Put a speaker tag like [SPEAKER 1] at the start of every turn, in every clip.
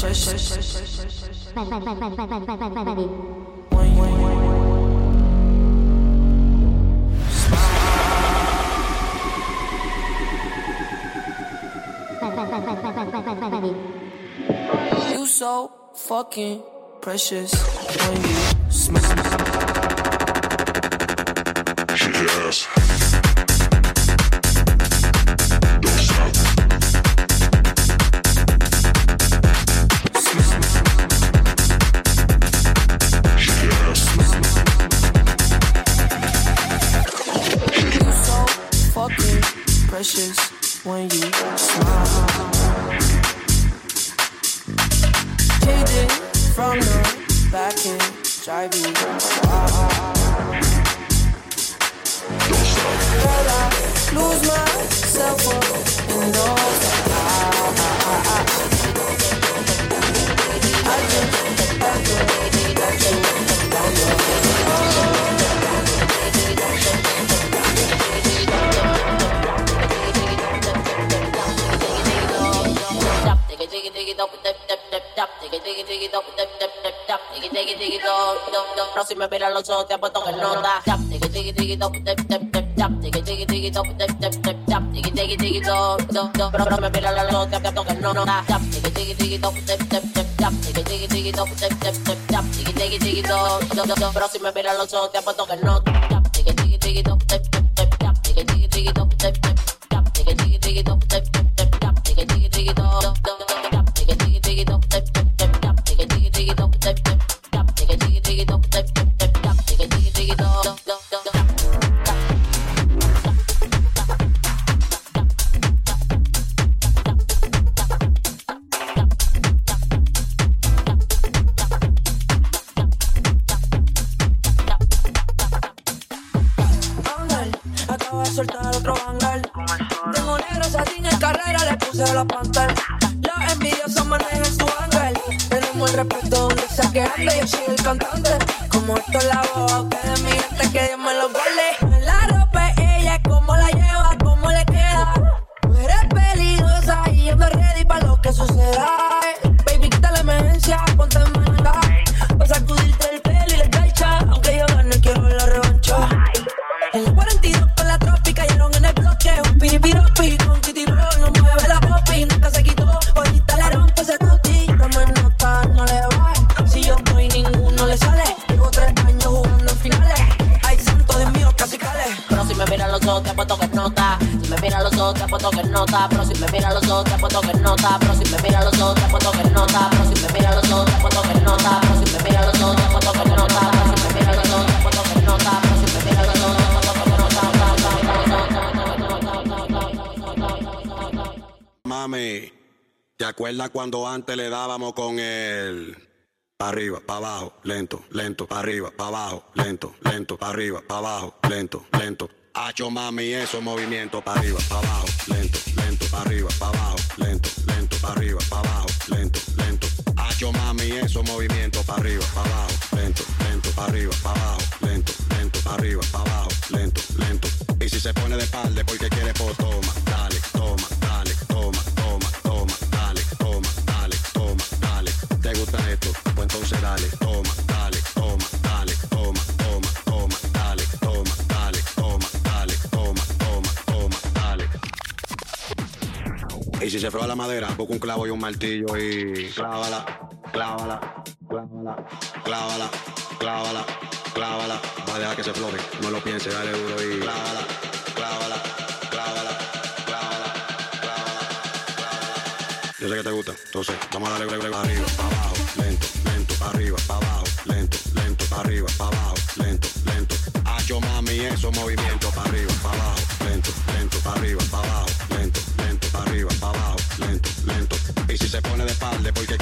[SPEAKER 1] You so fucking precious when you smile.
[SPEAKER 2] Ass.
[SPEAKER 3] dishes. No Tap, tiki, tiki, tiki, tap, tap, tap, tap, tiki, tiki, tiki, tap, tap, tap, tap, tiki, tiki, tiki. Pero si me los ojos te apuesto que no da Tap, tiki, tiki, tiki, tap, tap, tap, tap, tiki, tiki, tiki, tap, tap, tap, tap, tiki, tiki, tiki, si me los ojos te apuesto que no ojos te apuesto que nota Pero si me mira los ojos te apuesto que nota Pero si me mira los ojos te apuesto que nota Pero si me mira los ojos te apuesto que nota Pero si me mira los ojos te apuesto que nota Pero si me mira los ojos te apuesto que nota Pero si me mira los ojos te apuesto que nota
[SPEAKER 4] Mami, ¿te acuerdas cuando antes le dábamos con el... Pa' arriba, pa' abajo, lento, lento, arriba, pa' abajo, lento, lento, arriba, pa' abajo, lento, lento. Hacho mami, esos movimientos pa' arriba, pa' abajo, lento, lento, pa' arriba, pa' abajo, lento, lento, pa' arriba, pa' abajo, lento, lento. Hacho mami, esos movimientos pa' arriba, pa' abajo, lento, lento, pa' arriba, pa' abajo, lento, lento, pa' arriba, pa' abajo, lento, lento. Y si se pone de espalda porque quiere, dale, toma, se fue a la madera, busca un clavo y un martillo y clávala, clávala, clávala, clávala, clávala, clávala. Va a dejar que se floje, no lo piense, dale duro y clávala, clávala, clávala, clávala, clávala, clávala. Yo sé que te gusta, entonces vamos a darle breve, breve, arriba, para abajo, lento, lento, arriba, para abajo, lento, lento, para arriba, para abajo, lento, lento. Hacho mami, esos movimientos para arriba, para abajo, lento, lento, para arriba, para abajo, para abajo, lento, lento. Y si se pone de espalda porque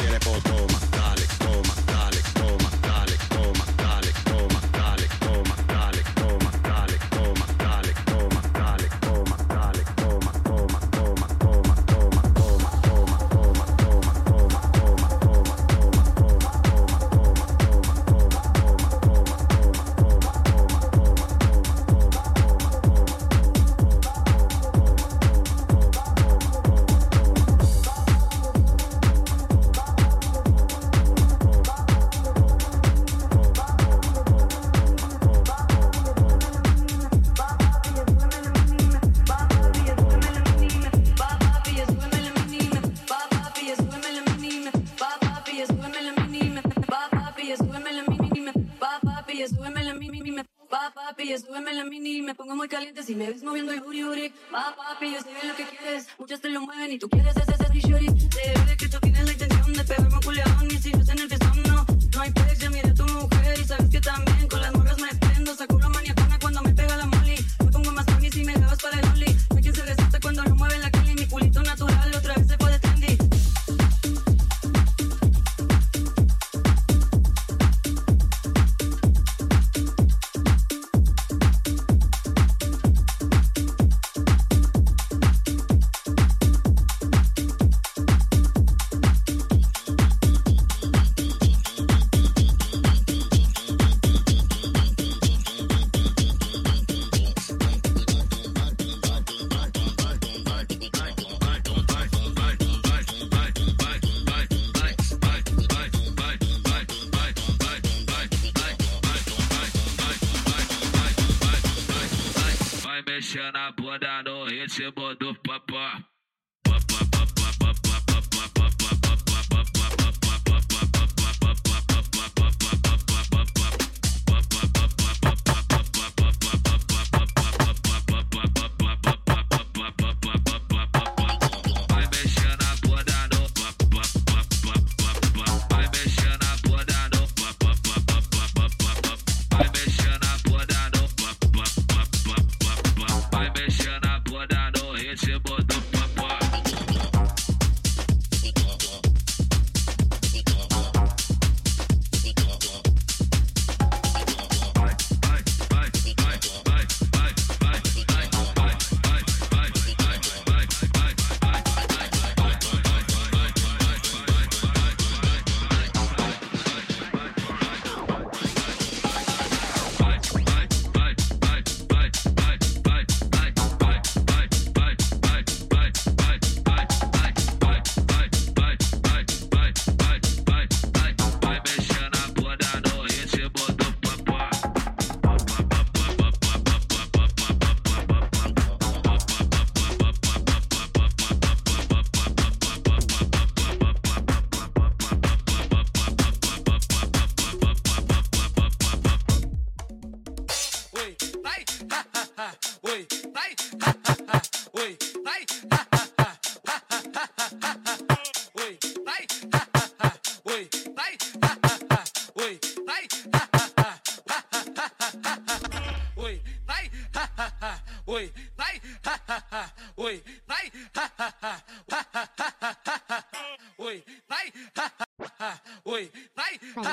[SPEAKER 1] Si me ves moviendo el booty, va papi, yo sé lo que quieres. Muchas te lo mueven y tú quieres ese, ese,
[SPEAKER 5] na boda no ritmo do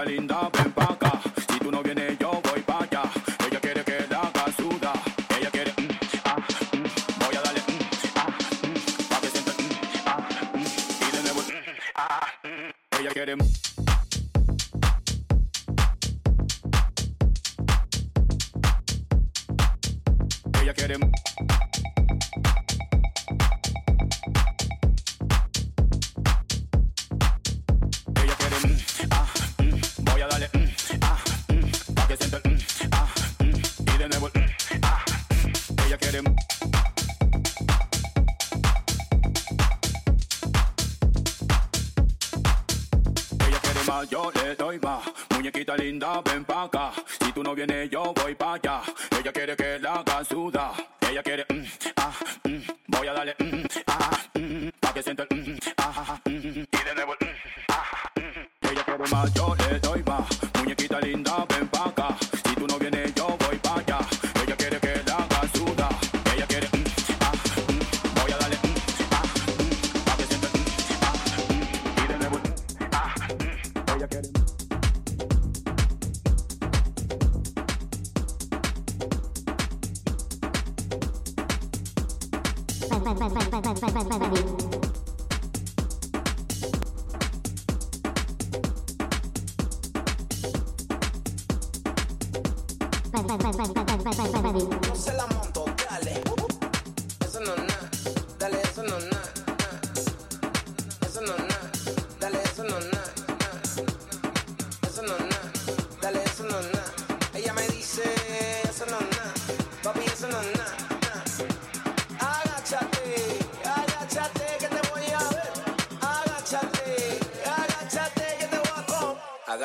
[SPEAKER 6] carita linda, ven pa' acá. Si tú no vienes, yo voy pa' allá. Ella quiere que la haga suda. Ella quiere, mm, ah, mm. voy a darle, mm, ah, mm, pa' que sienta, mm, ah, mm, y de nuevo, ah, ella quiere. Ella quiere. Ven pa' acá. Si tú no vienes, yo voy pa' allá. Ella quiere que la haga suda. Ella quiere, mm, ah, mm. Voy a darle, mm, ah, mm, Pa' que sienta el, mm, ah, ah mm. Y de nuevo, ah, Ella quiere más, yo le doy más. Muñequita linda, No
[SPEAKER 7] se dale, eso no es nada.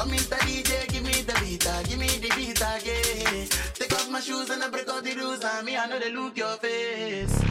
[SPEAKER 7] Come Mr. DJ, give me the beat, uh, give me the beat again. Take off my shoes and I break all the rules, and me I know they look your face.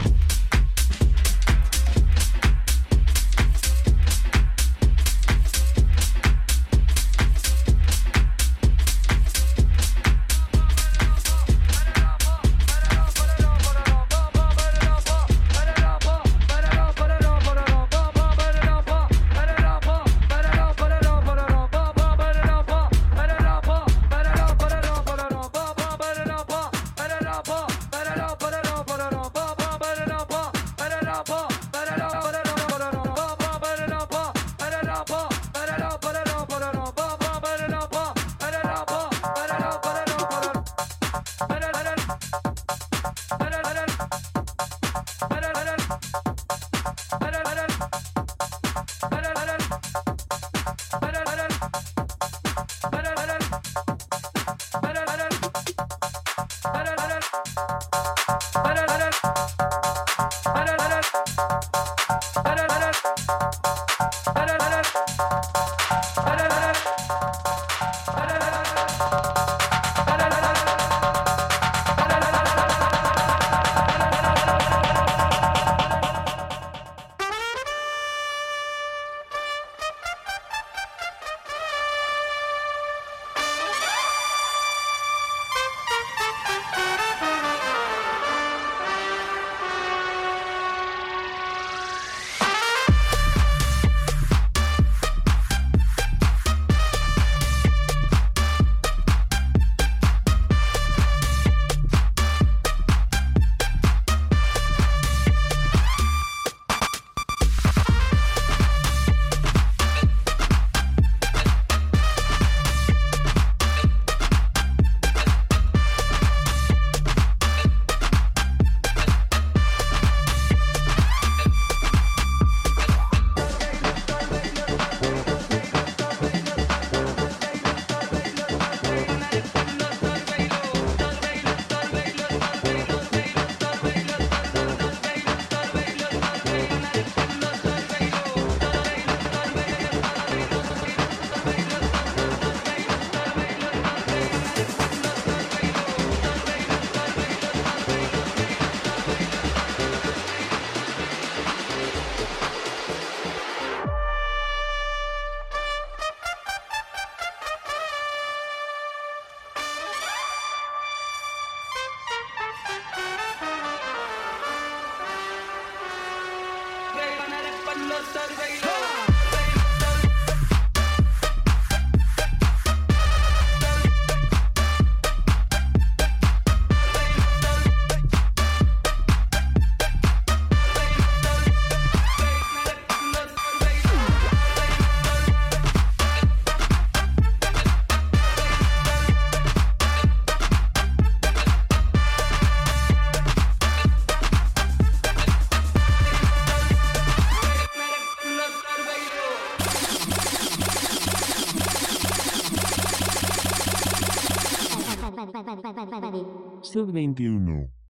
[SPEAKER 8] Sub 21.